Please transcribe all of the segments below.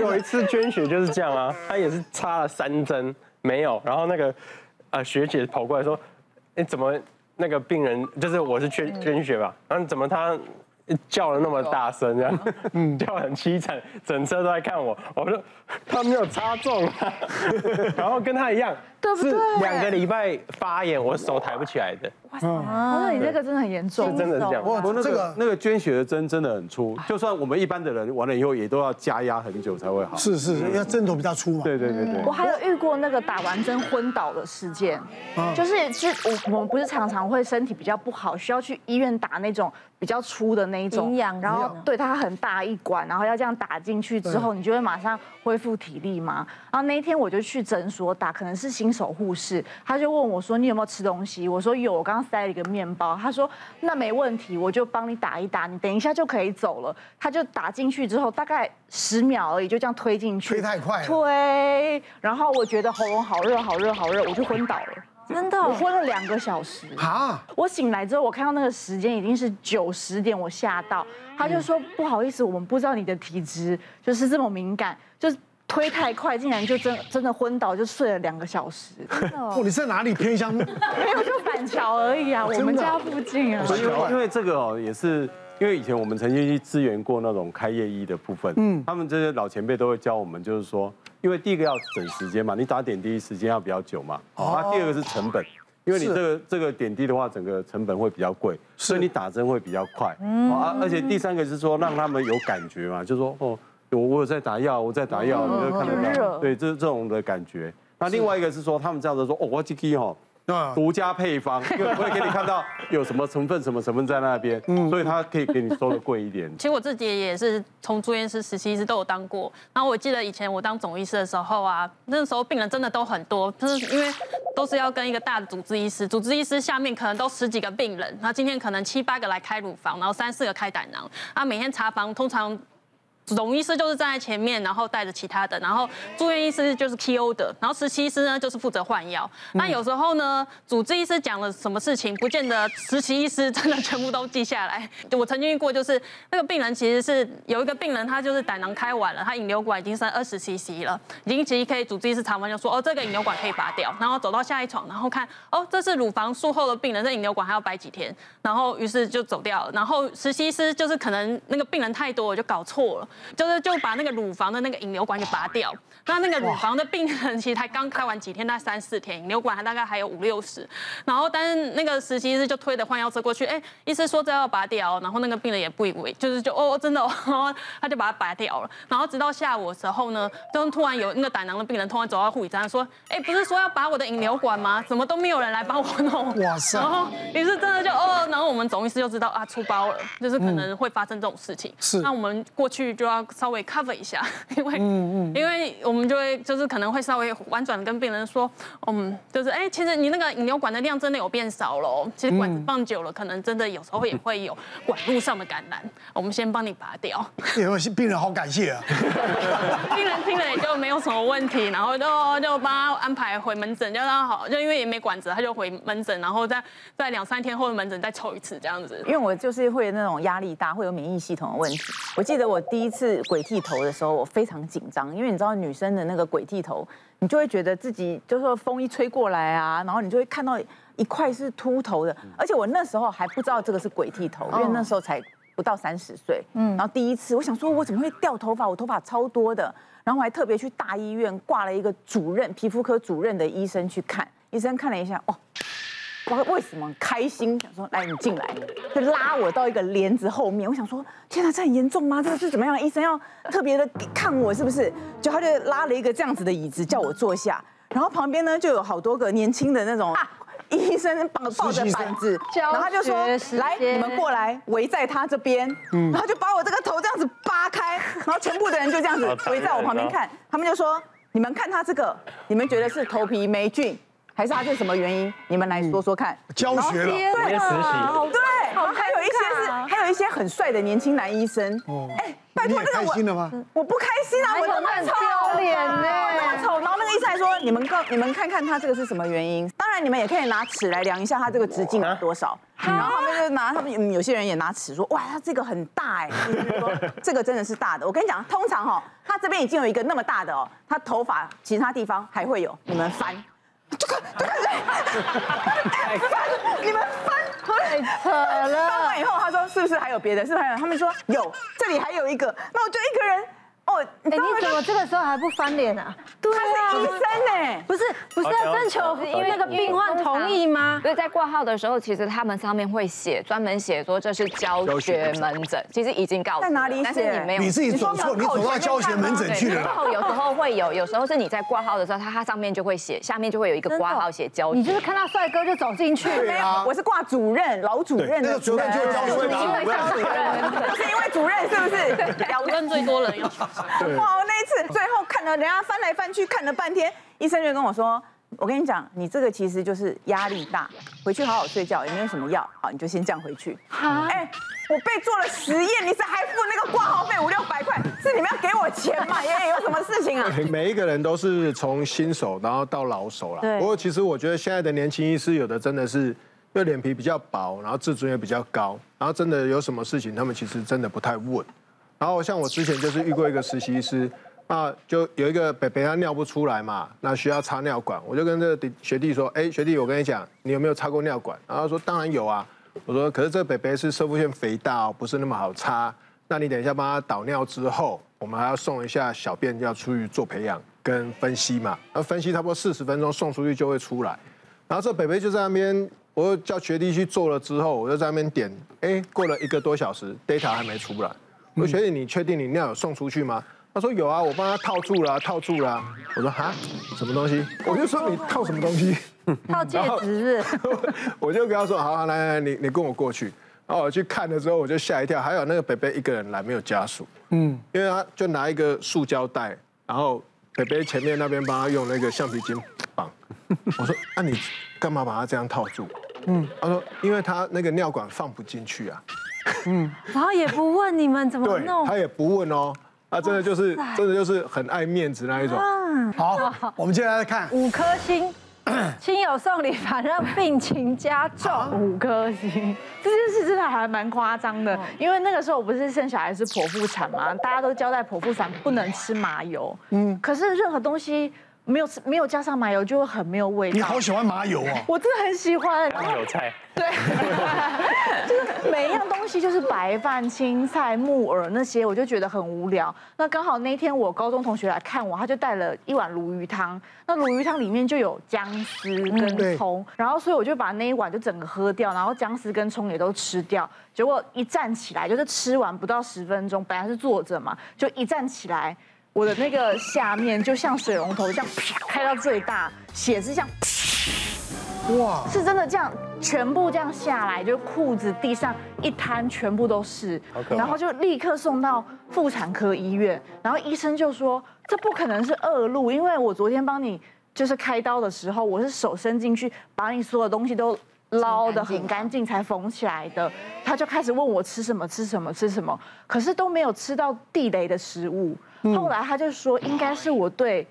有一次捐血就是这样啊，他也是插了三针没有，然后那个呃学姐跑过来说，哎怎么那个病人就是我是捐捐血吧，然后怎么他。叫了那么大声，这样，嗯，叫很凄惨，整车都在看我。我说他没有插中，然后跟他一样，对不对两个礼拜发炎，我手抬不起来的。哇塞，那你那个真的很严重，是真的是这样。哇，那个那个捐血的针真的很粗，就算我们一般的人完了以后，也都要加压很久才会好。是是，因为针头比较粗嘛。对对对对。我还有遇过那个打完针昏倒的事件，就是是我我们不是常常会身体比较不好，需要去医院打那种。比较粗的那一种营养，然后对它很大一管，然后要这样打进去之后，你就会马上恢复体力嘛。然后那一天我就去诊所打，可能是新手护士，他就问我说：“你有没有吃东西？”我说：“有，我刚刚塞了一个面包。”他说：“那没问题，我就帮你打一打，你等一下就可以走了。”他就打进去之后，大概十秒而已，就这样推进去，推 太快，推。然后我觉得喉咙好热，好热，好热，我就昏倒了。真的，我昏了两个小时啊！我醒来之后，我看到那个时间已经是九十点，我吓到。他就说不好意思，我们不知道你的体质就是这么敏感，就是推太快，竟然就真真的昏倒，就睡了两个小时。哦，你在哪里偏乡？没有，就板桥而已啊，我们家附近啊。因为因为这个哦，也是因为以前我们曾经去支援过那种开业医的部分，嗯，他们这些老前辈都会教我们，就是说。因为第一个要省时间嘛，你打点滴时间要比较久嘛。哦。那第二个是成本，因为你这个这个点滴的话，整个成本会比较贵，所以你打针会比较快。嗯。啊，而且第三个是说让他们有感觉嘛，就是说哦，我我有在打药，我在打药，你就看得到。对，这这种的感觉。那另外一个是说，他们这样子说，哦，我这个哈。独家配方，因为不会给你看到有什么成分、什么成分在那边，所以他可以给你收的贵一点。其实我自己也是从住院师、实习医师都有当过。然后我记得以前我当总医师的时候啊，那时候病人真的都很多，就是因为都是要跟一个大的主治医师，主治医师下面可能都十几个病人，然后今天可能七八个来开乳房，然后三四个开胆囊，啊，每天查房通常。总医师就是站在前面，然后带着其他的，然后住院医师就是 key order，然后实习医师呢就是负责换药。那有时候呢，主治医师讲了什么事情，不见得实习医师真的全部都记下来。我曾经遇过，就是那个病人其实是有一个病人，他就是胆囊开完了，他引流管已经剩二十 cc 了，已经其实可以主治医师查完就说，哦，这个引流管可以拔掉，然后走到下一床，然后看，哦，这是乳房术后的病人，这引流管还要摆几天，然后于是就走掉了。然后实习医师就是可能那个病人太多，我就搞错了。就是就把那个乳房的那个引流管给拔掉，那那个乳房的病人其实才刚开完几天，大概三四天，引流管还大概还有五六十，然后但是那个实习医师就推着换药车过去，哎，医师说这要拔掉，然后那个病人也不以为，就是就哦真的哦，他就把它拔掉了，然后直到下午的时候呢，就突然有那个胆囊的病人突然走到护理站说，哎，不是说要拔我的引流管吗？怎么都没有人来帮我弄？哇塞！然后于是真的就哦，然后我们总医师就知道啊出包了，就是可能会发生这种事情，是，那我们过去就要稍。微 cover 一下，因为嗯嗯，因为我们就会就是可能会稍微婉转的跟病人说，嗯，就是哎，其实你那个引流管的量真的有变少了，其实管子放久了，可能真的有时候也会有管路上的感染，我们先帮你拔掉。因为病人好感谢啊，病人听了也就没有什么问题，然后就就帮他安排回门诊，就他好，就因为也没管子，他就回门诊，然后再在两三天后的门诊再抽一次这样子。因为我就是会有那种压力大，会有免疫系统的问题。我记得我第一次鬼剃头的时候，我非常紧张，因为你知道女生的那个鬼剃头，你就会觉得自己就是说风一吹过来啊，然后你就会看到一块是秃头的，而且我那时候还不知道这个是鬼剃头，因为那时候才不到三十岁，嗯，然后第一次我想说，我怎么会掉头发？我头发超多的，然后我还特别去大医院挂了一个主任皮肤科主任的医生去看，医生看了一下，哦。我为什么开心？想说，来，你进来，就拉我到一个帘子后面。我想说，天哪，这很严重吗？这个是怎么样？医生要特别的看我是不是？就他就拉了一个这样子的椅子叫我坐下，然后旁边呢就有好多个年轻的那种医生抱抱着板子，然后他就说，来，你们过来围在他这边，然后就把我这个头这样子扒开，然后全部的人就这样子围在我旁边看，他们就说，你们看他这个，你们觉得是头皮霉菌？还是他是什么原因？你们来说说看。教学了，对，对，然后还有一些是，还有一些很帅的年轻男医生。哦，哎，拜托那个我，我不开心啊，我那么丑，脸呢，那么丑，然后那个医生还说你们告你们看看他这个是什么原因？当然你们也可以拿尺来量一下他这个直径有多少。然后他们就拿他们嗯有些人也拿尺说，哇，他这个很大哎，就 是说这个真的是大的。我跟你讲，通常哈，他这边已经有一个那么大的哦，他头发其他地方还会有，你们翻，这个对不对？翻，你们翻。太扯了！翻完以后，他说是不是还有别的？是不是还有？他们说有，这里还有一个。那我就一个人。哦，哎，你怎么这个时候还不翻脸啊？对啊，他是医生呢，不是不是要征求因为那个病患同意吗？所以在挂号的时候，其实他们上面会写专门写说这是教学门诊，其实已经告诉在哪里写？但是你没有，你自己走错，你走到教学门诊去了。然后有时候会有，有时候是你在挂号的时候，他他上面就会写，下面就会有一个挂号写教学。你就是看到帅哥就走进去。对啊，我是挂主任，老主任。那个主任就 是教学主任，是因为主任是不是？主任最多人要。哇，我那一。次最后看了人家翻来翻去看了半天，医生就跟我说：“我跟你讲，你这个其实就是压力大，回去好好睡觉，也没有什么药，好，你就先这样回去。”哎，我被做了实验，你是还付那个挂号费五六百块，是你们要给我钱吗？爷 爷有什么事情啊？每一个人都是从新手然后到老手了。不过其实我觉得现在的年轻医师有的真的是，因为脸皮比较薄，然后自尊也比较高，然后真的有什么事情，他们其实真的不太问。然后像我之前就是遇过一个实习师。那就有一个北北他尿不出来嘛，那需要插尿管，我就跟这个学弟说，哎，学弟，我跟你讲，你有没有插过尿管？然后他说当然有啊。我说可是这北北是摄护腺肥大，不是那么好插。那你等一下帮他导尿之后，我们还要送一下小便，要出去做培养跟分析嘛。那分析差不多四十分钟送出去就会出来。然后这北北就在那边，我叫学弟去做了之后，我就在那边点，哎，过了一个多小时，data 还没出来。我说学姐，你确定你尿有送出去吗？他说有啊，我帮他套住了，套住了。我说哈，什么东西？我就说你套什么东西？套戒指。我就跟他说，好，好，来来，你你跟我过去。然后我去看的时候，我就吓一跳，还有那个北北一个人来，没有家属。嗯，因为他就拿一个塑胶袋，然后北北前面那边帮他用那个橡皮筋绑。我说，那你干嘛把他这样套住？嗯，他说，因为他那个尿管放不进去啊。嗯，然后也不问你们怎么弄，他也不问哦。他真的就是，真的就是很爱面子那一种。好，我们接下来看五颗星，亲友送礼反让病情加重，五颗星。这件事真的还蛮夸张的，因为那个时候我不是生小孩是剖腹产嘛，大家都交代剖腹产不能吃麻油。嗯，可是任何东西。没有吃，没有加上麻油就会很没有味道。你好喜欢麻油啊！我真的很喜欢。麻油菜。对。就是每一样东西，就是白饭、青菜、木耳那些，我就觉得很无聊。那刚好那天我高中同学来看我，他就带了一碗鲈鱼汤。那鲈鱼汤里面就有姜丝跟葱，然后所以我就把那一碗就整个喝掉，然后姜丝跟葱也都吃掉。结果一站起来，就是吃完不到十分钟，本来是坐着嘛，就一站起来。我的那个下面就像水龙头这样开到最大，血是这样，哇，是真的这样全部这样下来，就裤子地上一滩全部都是，然后就立刻送到妇产科医院，然后医生就说这不可能是恶露，因为我昨天帮你就是开刀的时候，我是手伸进去把你所有东西都捞的很干净才缝起来的，他就开始问我吃什么吃什么吃什么，可是都没有吃到地雷的食物。后来他就说，应该是我对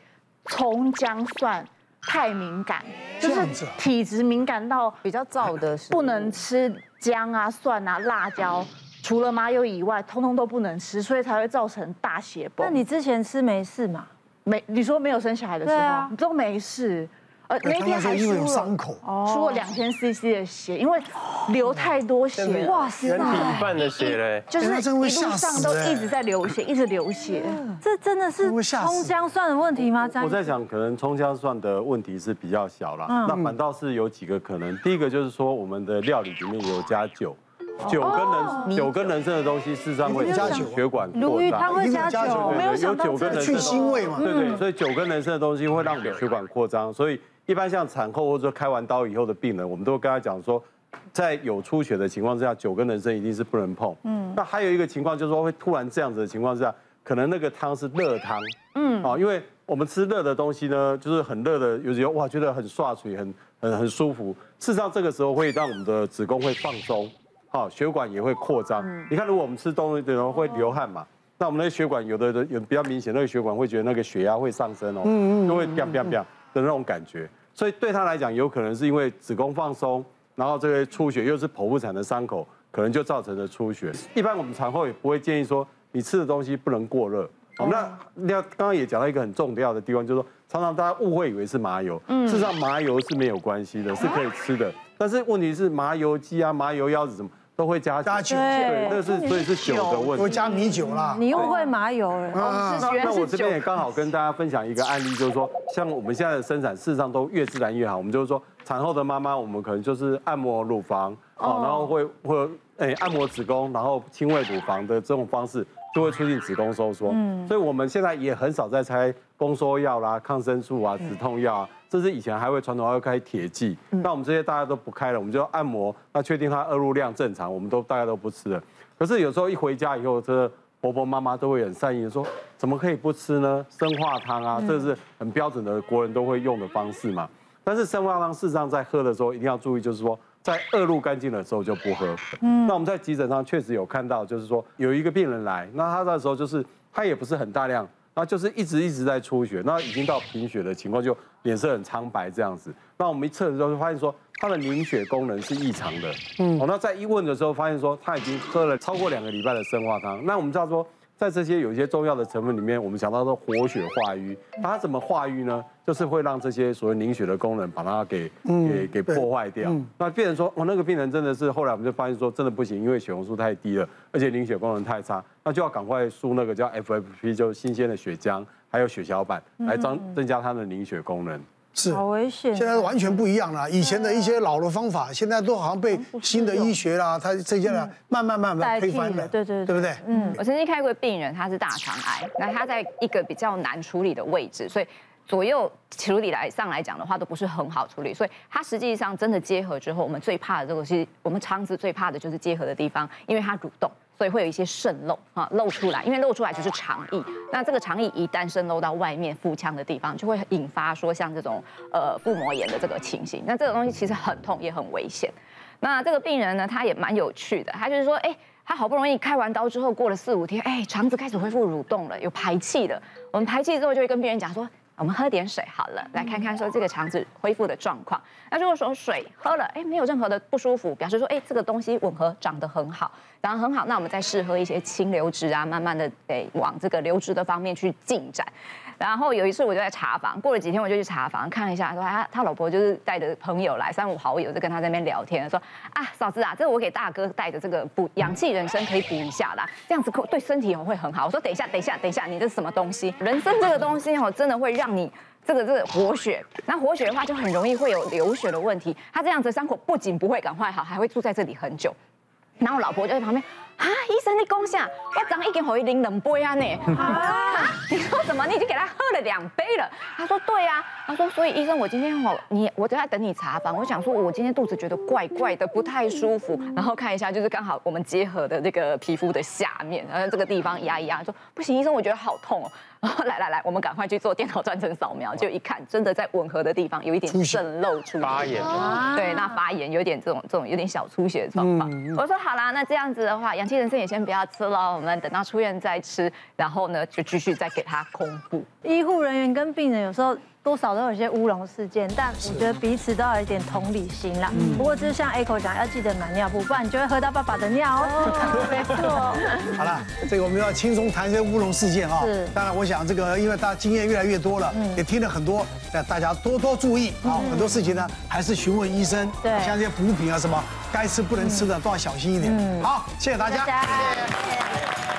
葱姜蒜太敏感，就是体质敏感到比较燥的，不能吃姜啊、蒜啊、辣椒，除了麻油以外，通通都不能吃，所以才会造成大血崩。那你之前吃没事吗？没，你说没有生小孩的时候都没事。呃，那天还输了。伤口，输了两千 CC 的血，因为流太多血，哇塞，人体一半的血嘞，就是一路上都一直在流血，一直流血，这真的是葱姜蒜的问题吗？我在想，可能葱姜蒜的问题是比较小了，那反倒是有几个可能，第一个就是说我们的料理里面有加酒。酒跟人酒。跟人参的东西，事实上会加酒。血管扩张。它会加酒，没有酒跟人参去腥味嘛？对对，所以酒跟人参的东西会让血管扩张。所以一般像产后或者说开完刀以后的病人，我们都会跟他讲说，在有出血的情况之下，九根人参一定是不能碰。嗯。那还有一个情况就是说，会突然这样子的情况之下，可能那个汤是热汤。嗯。啊，因为我们吃热的东西呢，就是很热的，有时候哇觉得很刷水，很很很舒服。事实上这个时候会让我们的子宫会放松。好，血管也会扩张。你看，如果我们吃东西的时候会流汗嘛，那我们那个血管有的人有比较明显，那个血管会觉得那个血压会上升哦，就会变变变。的那种感觉，所以对他来讲，有可能是因为子宫放松，然后这个出血又是剖腹产的伤口，可能就造成了出血。一般我们产后也不会建议说你吃的东西不能过热。好，那那刚刚也讲到一个很重要的地方，就是说常常大家误会以为是麻油，事实上麻油是没有关系的，是可以吃的。但是问题是麻油鸡啊、麻油腰子什么都会加加酒，对，那是所以是酒的问题，会加米酒啦。你又会麻油了。那那我这边也刚好跟大家分享一个案例，就是说像我们现在的生产，事实上都越自然越好。我们就是说产后的妈妈，我们可能就是按摩乳房，哦，然后会会诶按摩子宫，然后亲喂乳房的这种方式。就会促进子宫收缩，嗯，所以我们现在也很少在开宫缩药啦、抗生素啊、止痛药啊，甚至以前还会传统还会开铁剂，那我们这些大家都不开了，我们就按摩，那确定它恶露量正常，我们都大家都不吃了。可是有时候一回家以后，这个婆婆妈妈都会很善意的说，怎么可以不吃呢？生化汤啊，这是很标准的国人都会用的方式嘛。但是生化汤事实上在喝的时候一定要注意，就是说。在恶露干净的时候就不喝。嗯，那我们在急诊上确实有看到，就是说有一个病人来，那他那时候就是他也不是很大量，那就是一直一直在出血，那已经到贫血的情况，就脸色很苍白这样子。那我们一测的时候就发现说他的凝血功能是异常的。嗯，哦，那在一问的时候发现说他已经喝了超过两个礼拜的生化汤。那我们知道说。在这些有一些中药的成分里面，我们想到说活血化瘀，那它怎么化瘀呢？就是会让这些所谓凝血的功能把它给给给破坏掉。那病人说，我那个病人真的是后来我们就发现说，真的不行，因为血红素太低了，而且凝血功能太差，那就要赶快输那个叫 FFP，就是新鲜的血浆，还有血小板来增增加它的凝血功能。是，好危险。现在完全不一样了，以前的一些老的方法，现在都好像被新的医学啦，它这些呢，慢慢慢慢推翻了，对对对。不对？嗯，我曾经开过病人，他是大肠癌，那他在一个比较难处理的位置，所以左右处理来上来讲的话都不是很好处理，所以它实际上真的结合之后，我们最怕的这个是我们肠子最怕的就是结合的地方，因为它蠕动。所以会有一些渗漏啊，漏出来，因为漏出来就是肠液。那这个肠液一旦渗漏到外面腹腔的地方，就会引发说像这种呃腹膜炎的这个情形。那这个东西其实很痛，也很危险。那这个病人呢，他也蛮有趣的，他就是说，哎，他好不容易开完刀之后，过了四五天，哎，肠子开始恢复蠕动了，有排气了。我们排气之后，就会跟病人讲说。我们喝点水好了，来看看说这个肠子恢复的状况。那如果说水喝了，哎，没有任何的不舒服，表示说，哎，这个东西吻合长得很好，然后很好，那我们再试喝一些清流质啊，慢慢的诶往这个流质的方面去进展。然后有一次我就在查房，过了几天我就去查房看一下，说他他老婆就是带着朋友来，三五好友就跟他在那边聊天，说啊嫂子啊，这个我给大哥带的这个补氧气人参可以补一下啦，这样子对身体会很好。我说等一下等一下等一下，你这是什么东西？人参这个东西哦，真的会让你这个是活血，那活血的话就很容易会有流血的问题。他这样子伤口不仅不会赶快好，还会住在这里很久。然后我老婆就在旁边。啊，医生你讲啥？我刚已经给你两杯啊呢。啊，你说什么？你已经给他喝了两杯了。他说对啊。他说所以医生，我今天我你我在等你查房。我想说我今天肚子觉得怪怪的，不太舒服。然后看一下，就是刚好我们结合的这个皮肤的下面，然后这个地方压一压。说不行，医生我觉得好痛哦。然 后来来来，我们赶快去做电脑断层扫描，就一看，真的在吻合的地方有一点渗漏出来。发炎。对，那发炎有点这种这种有点小出血的状况。我说好啦，那这样子的话，杨。人参也先不要吃了，我们等到出院再吃，然后呢就继续再给他空腹。医护人员跟病人有时候多少都有些乌龙事件，但我觉得彼此都要有一点同理心啦。不过就是像 Echo 讲，要记得买尿布，不然你就会喝到爸爸的尿哦。没错。好了，这个我们要轻松谈一些乌龙事件啊。是。当然，我想这个因为大家经验越来越多了，也听了很多，那大家多多注意啊。很多事情呢，还是询问医生。对。像这些补品啊什么。该吃不能吃的都要小心一点。嗯，好，谢谢大家。谢谢。